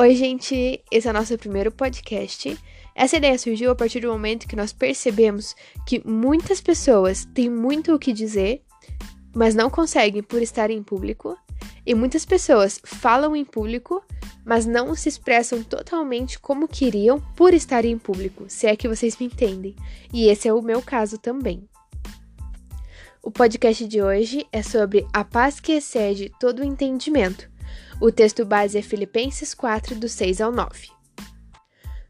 Oi, gente! Esse é o nosso primeiro podcast. Essa ideia surgiu a partir do momento que nós percebemos que muitas pessoas têm muito o que dizer, mas não conseguem por estar em público, e muitas pessoas falam em público, mas não se expressam totalmente como queriam por estar em público, se é que vocês me entendem. E esse é o meu caso também. O podcast de hoje é sobre a paz que excede todo o entendimento. O texto base é Filipenses 4, do 6 ao 9.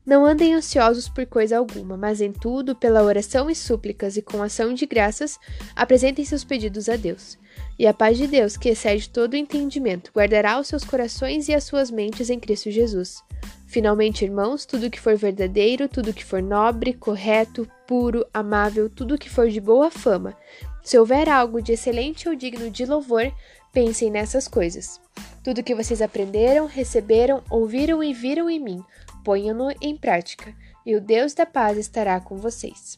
Não andem ansiosos por coisa alguma, mas em tudo, pela oração e súplicas e com ação de graças, apresentem seus pedidos a Deus. E a paz de Deus, que excede todo o entendimento, guardará os seus corações e as suas mentes em Cristo Jesus. Finalmente, irmãos, tudo que for verdadeiro, tudo que for nobre, correto, puro, amável, tudo que for de boa fama, se houver algo de excelente ou digno de louvor, pensem nessas coisas. Tudo que vocês aprenderam, receberam, ouviram e viram em mim, ponham-no em prática, e o Deus da paz estará com vocês.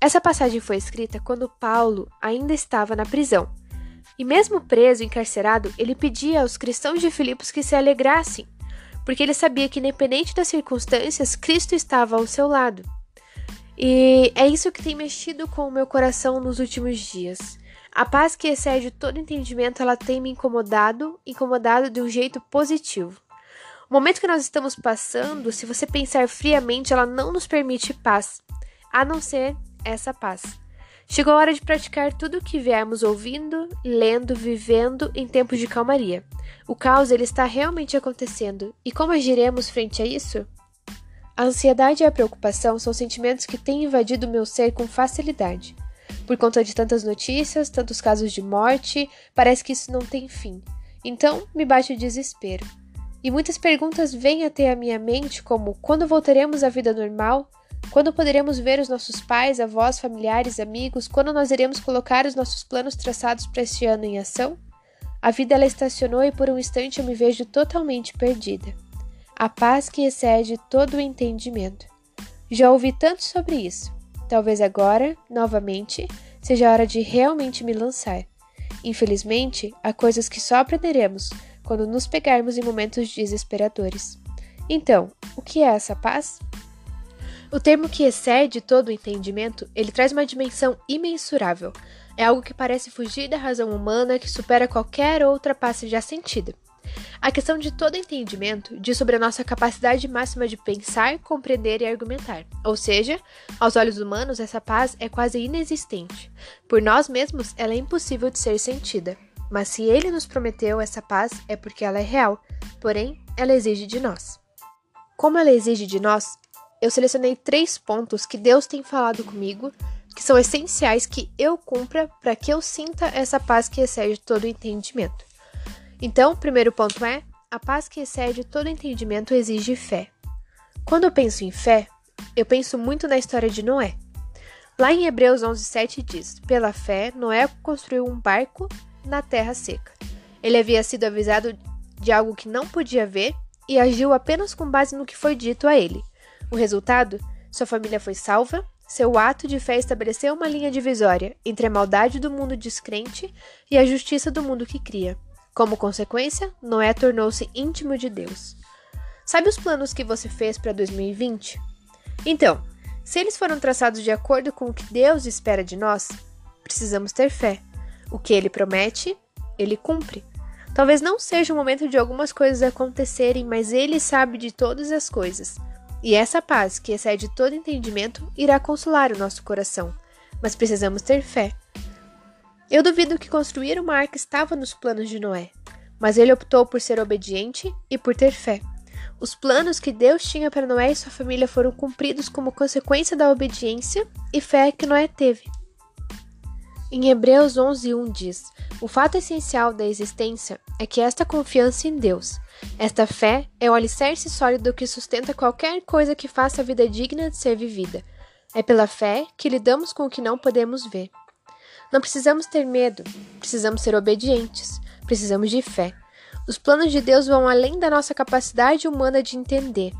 Essa passagem foi escrita quando Paulo ainda estava na prisão. E mesmo preso, encarcerado, ele pedia aos cristãos de Filipos que se alegrassem, porque ele sabia que, independente das circunstâncias, Cristo estava ao seu lado. E é isso que tem mexido com o meu coração nos últimos dias. A paz que excede todo entendimento, ela tem me incomodado, incomodado de um jeito positivo. O momento que nós estamos passando, se você pensar friamente, ela não nos permite paz, a não ser essa paz. Chegou a hora de praticar tudo o que viemos ouvindo, lendo, vivendo em tempos de calmaria. O caos ele está realmente acontecendo, e como agiremos frente a isso? A ansiedade e a preocupação são sentimentos que têm invadido meu ser com facilidade. Por conta de tantas notícias, tantos casos de morte, parece que isso não tem fim. Então, me bate o desespero. E muitas perguntas vêm até a minha mente, como quando voltaremos à vida normal? Quando poderemos ver os nossos pais, avós, familiares, amigos? Quando nós iremos colocar os nossos planos traçados para este ano em ação? A vida ela estacionou e por um instante eu me vejo totalmente perdida a paz que excede todo o entendimento. Já ouvi tanto sobre isso. Talvez agora, novamente, seja a hora de realmente me lançar. Infelizmente, há coisas que só aprenderemos quando nos pegarmos em momentos desesperadores. Então, o que é essa paz? O termo que excede todo o entendimento, ele traz uma dimensão imensurável. É algo que parece fugir da razão humana, que supera qualquer outra passe já sentida. A questão de todo entendimento diz sobre a nossa capacidade máxima de pensar, compreender e argumentar. Ou seja, aos olhos humanos, essa paz é quase inexistente. Por nós mesmos, ela é impossível de ser sentida. Mas se ele nos prometeu essa paz, é porque ela é real, porém, ela exige de nós. Como ela exige de nós, eu selecionei três pontos que Deus tem falado comigo que são essenciais que eu cumpra para que eu sinta essa paz que excede todo entendimento. Então, o primeiro ponto é: a paz que excede todo entendimento exige fé. Quando eu penso em fé, eu penso muito na história de Noé. Lá em Hebreus 11:7 diz: Pela fé, Noé construiu um barco na terra seca. Ele havia sido avisado de algo que não podia ver e agiu apenas com base no que foi dito a ele. O resultado? Sua família foi salva, seu ato de fé estabeleceu uma linha divisória entre a maldade do mundo descrente e a justiça do mundo que cria. Como consequência, Noé tornou-se íntimo de Deus. Sabe os planos que você fez para 2020? Então, se eles foram traçados de acordo com o que Deus espera de nós, precisamos ter fé. O que ele promete, ele cumpre. Talvez não seja o momento de algumas coisas acontecerem, mas ele sabe de todas as coisas. E essa paz, que excede todo entendimento, irá consolar o nosso coração. Mas precisamos ter fé. Eu duvido que construir uma arca estava nos planos de Noé, mas ele optou por ser obediente e por ter fé. Os planos que Deus tinha para Noé e sua família foram cumpridos como consequência da obediência e fé que Noé teve. Em Hebreus 11:1 diz: "O fato essencial da existência é que esta confiança em Deus, esta fé é o alicerce sólido que sustenta qualquer coisa que faça a vida digna de ser vivida. É pela fé que lidamos com o que não podemos ver." Não precisamos ter medo, precisamos ser obedientes, precisamos de fé. Os planos de Deus vão além da nossa capacidade humana de entender.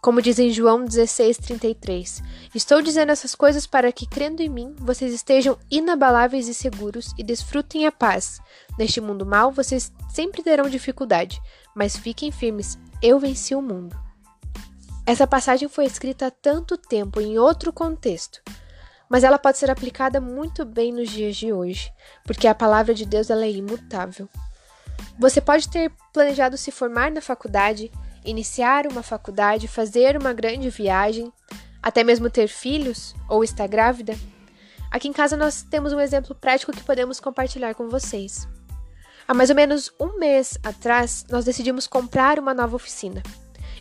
Como diz em João 16,33: Estou dizendo essas coisas para que, crendo em mim, vocês estejam inabaláveis e seguros e desfrutem a paz. Neste mundo mau, vocês sempre terão dificuldade, mas fiquem firmes, Eu venci o mundo. Essa passagem foi escrita há tanto tempo em outro contexto, mas ela pode ser aplicada muito bem nos dias de hoje, porque a palavra de Deus ela é imutável. Você pode ter planejado se formar na faculdade, iniciar uma faculdade, fazer uma grande viagem, até mesmo ter filhos ou estar grávida. Aqui em casa nós temos um exemplo prático que podemos compartilhar com vocês. Há mais ou menos um mês atrás, nós decidimos comprar uma nova oficina.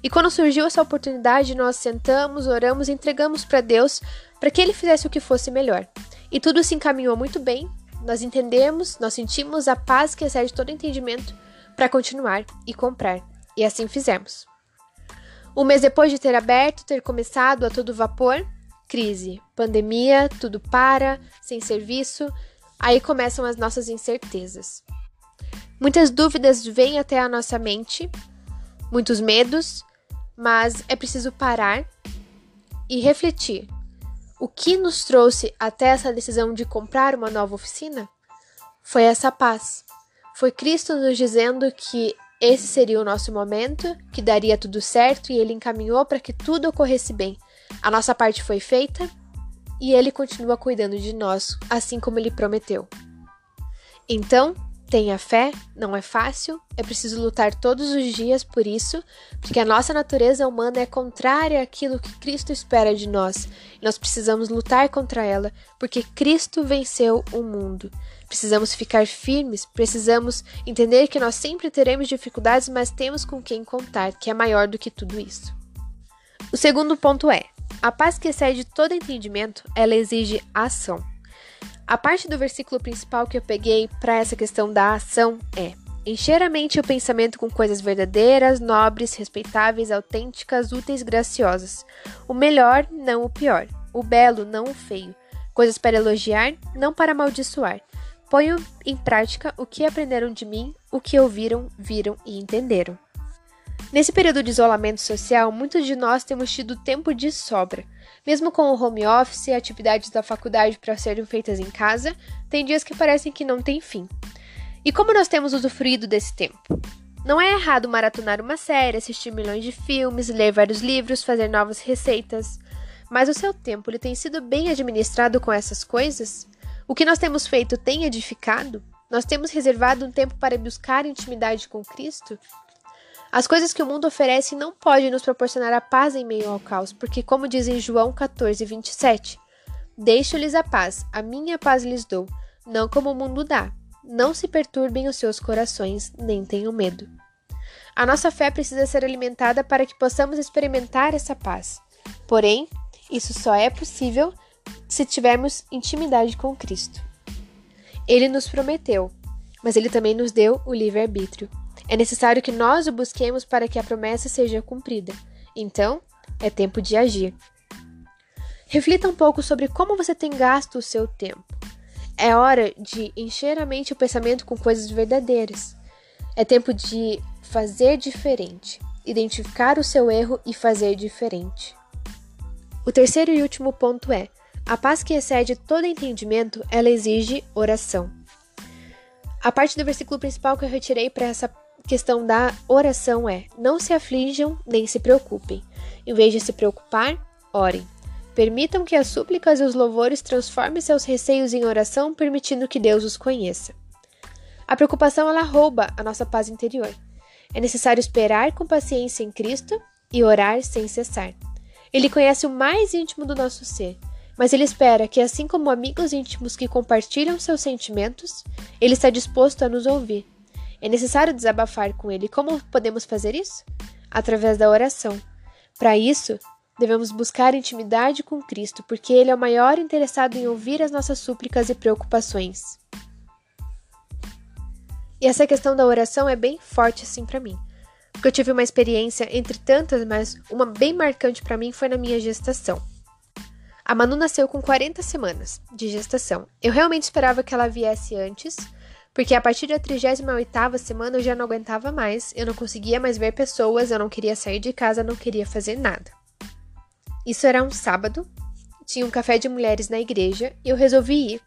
E quando surgiu essa oportunidade, nós sentamos, oramos entregamos para Deus para que Ele fizesse o que fosse melhor. E tudo se encaminhou muito bem, nós entendemos, nós sentimos a paz que excede todo entendimento para continuar e comprar. E assim fizemos. Um mês depois de ter aberto, ter começado a todo vapor, crise, pandemia, tudo para, sem serviço, aí começam as nossas incertezas. Muitas dúvidas vêm até a nossa mente, muitos medos, mas é preciso parar e refletir. O que nos trouxe até essa decisão de comprar uma nova oficina? Foi essa paz. Foi Cristo nos dizendo que esse seria o nosso momento, que daria tudo certo e ele encaminhou para que tudo ocorresse bem. A nossa parte foi feita e ele continua cuidando de nós, assim como ele prometeu. Então, Tenha fé, não é fácil, é preciso lutar todos os dias por isso, porque a nossa natureza humana é contrária àquilo que Cristo espera de nós. Nós precisamos lutar contra ela, porque Cristo venceu o mundo. Precisamos ficar firmes, precisamos entender que nós sempre teremos dificuldades, mas temos com quem contar, que é maior do que tudo isso. O segundo ponto é: a paz que excede todo entendimento, ela exige ação. A parte do versículo principal que eu peguei para essa questão da ação é: encher a mente e o pensamento com coisas verdadeiras, nobres, respeitáveis, autênticas, úteis, graciosas. O melhor, não o pior. O belo, não o feio. Coisas para elogiar, não para amaldiçoar. Ponham em prática o que aprenderam de mim, o que ouviram, viram e entenderam. Nesse período de isolamento social, muitos de nós temos tido tempo de sobra. Mesmo com o home office e atividades da faculdade para serem feitas em casa, tem dias que parecem que não tem fim. E como nós temos usufruído desse tempo? Não é errado maratonar uma série, assistir milhões de filmes, ler vários livros, fazer novas receitas. Mas o seu tempo ele tem sido bem administrado com essas coisas? O que nós temos feito tem edificado? Nós temos reservado um tempo para buscar intimidade com Cristo? As coisas que o mundo oferece não podem nos proporcionar a paz em meio ao caos, porque, como diz em João 14, 27, Deixo-lhes a paz, a minha paz lhes dou, não como o mundo dá. Não se perturbem os seus corações, nem tenham medo. A nossa fé precisa ser alimentada para que possamos experimentar essa paz. Porém, isso só é possível se tivermos intimidade com Cristo. Ele nos prometeu, mas ele também nos deu o livre-arbítrio. É necessário que nós o busquemos para que a promessa seja cumprida. Então, é tempo de agir. Reflita um pouco sobre como você tem gasto o seu tempo. É hora de encher a mente e o pensamento com coisas verdadeiras. É tempo de fazer diferente, identificar o seu erro e fazer diferente. O terceiro e último ponto é: a paz que excede todo entendimento, ela exige oração. A parte do versículo principal que eu retirei para essa questão da oração é: não se aflijam nem se preocupem. Em vez de se preocupar, orem. Permitam que as súplicas e os louvores transformem seus receios em oração, permitindo que Deus os conheça. A preocupação ela rouba a nossa paz interior. É necessário esperar com paciência em Cristo e orar sem cessar. Ele conhece o mais íntimo do nosso ser, mas ele espera que, assim como amigos íntimos que compartilham seus sentimentos, ele está disposto a nos ouvir é necessário desabafar com Ele. Como podemos fazer isso? Através da oração. Para isso, devemos buscar intimidade com Cristo, porque Ele é o maior interessado em ouvir as nossas súplicas e preocupações. E essa questão da oração é bem forte assim para mim. Porque eu tive uma experiência entre tantas, mas uma bem marcante para mim foi na minha gestação. A Manu nasceu com 40 semanas de gestação. Eu realmente esperava que ela viesse antes, porque a partir da 38ª semana eu já não aguentava mais, eu não conseguia mais ver pessoas, eu não queria sair de casa, não queria fazer nada. Isso era um sábado, tinha um café de mulheres na igreja e eu resolvi ir.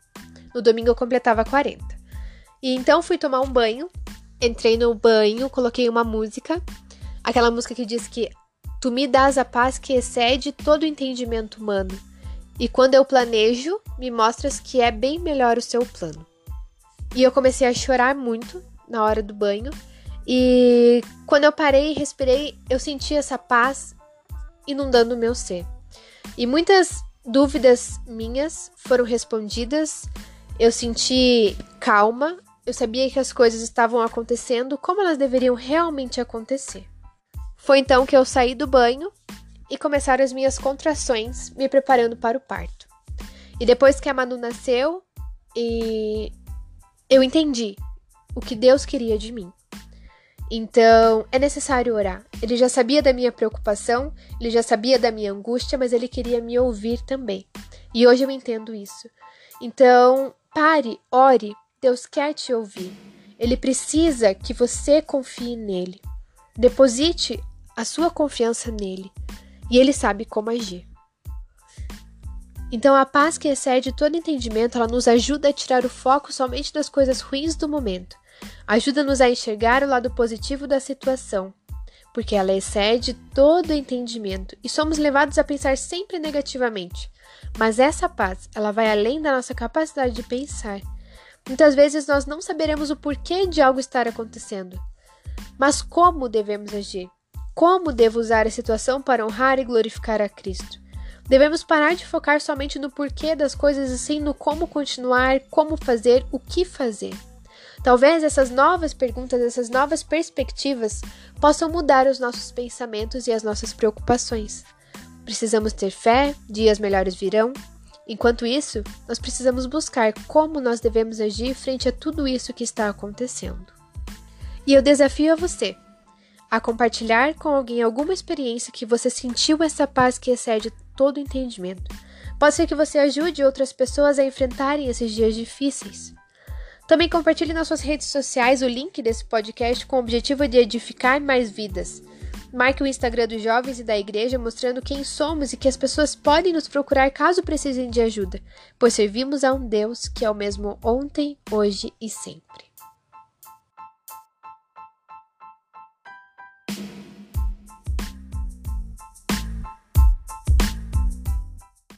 No domingo eu completava 40. E então fui tomar um banho, entrei no banho, coloquei uma música. Aquela música que diz que tu me dás a paz que excede todo o entendimento humano. E quando eu planejo, me mostras que é bem melhor o seu plano. E eu comecei a chorar muito na hora do banho. E quando eu parei e respirei, eu senti essa paz inundando o meu ser. E muitas dúvidas minhas foram respondidas. Eu senti calma, eu sabia que as coisas estavam acontecendo como elas deveriam realmente acontecer. Foi então que eu saí do banho e começaram as minhas contrações, me preparando para o parto. E depois que a Manu nasceu, e eu entendi o que Deus queria de mim. Então, é necessário orar. Ele já sabia da minha preocupação, ele já sabia da minha angústia, mas ele queria me ouvir também. E hoje eu entendo isso. Então, pare, ore, Deus quer te ouvir. Ele precisa que você confie nele. Deposite a sua confiança nele e ele sabe como agir. Então, a paz que excede todo entendimento, ela nos ajuda a tirar o foco somente das coisas ruins do momento. Ajuda-nos a enxergar o lado positivo da situação, porque ela excede todo entendimento e somos levados a pensar sempre negativamente. Mas essa paz, ela vai além da nossa capacidade de pensar Muitas vezes nós não saberemos o porquê de algo estar acontecendo. Mas como devemos agir? Como devo usar a situação para honrar e glorificar a Cristo? Devemos parar de focar somente no porquê das coisas e sim no como continuar, como fazer, o que fazer. Talvez essas novas perguntas, essas novas perspectivas possam mudar os nossos pensamentos e as nossas preocupações. Precisamos ter fé, dias melhores virão, Enquanto isso, nós precisamos buscar como nós devemos agir frente a tudo isso que está acontecendo. E eu desafio a você a compartilhar com alguém alguma experiência que você sentiu essa paz que excede todo entendimento. Pode ser que você ajude outras pessoas a enfrentarem esses dias difíceis. Também compartilhe nas suas redes sociais o link desse podcast com o objetivo de edificar mais vidas. Marque o Instagram dos jovens e da igreja mostrando quem somos e que as pessoas podem nos procurar caso precisem de ajuda, pois servimos a um Deus que é o mesmo ontem, hoje e sempre.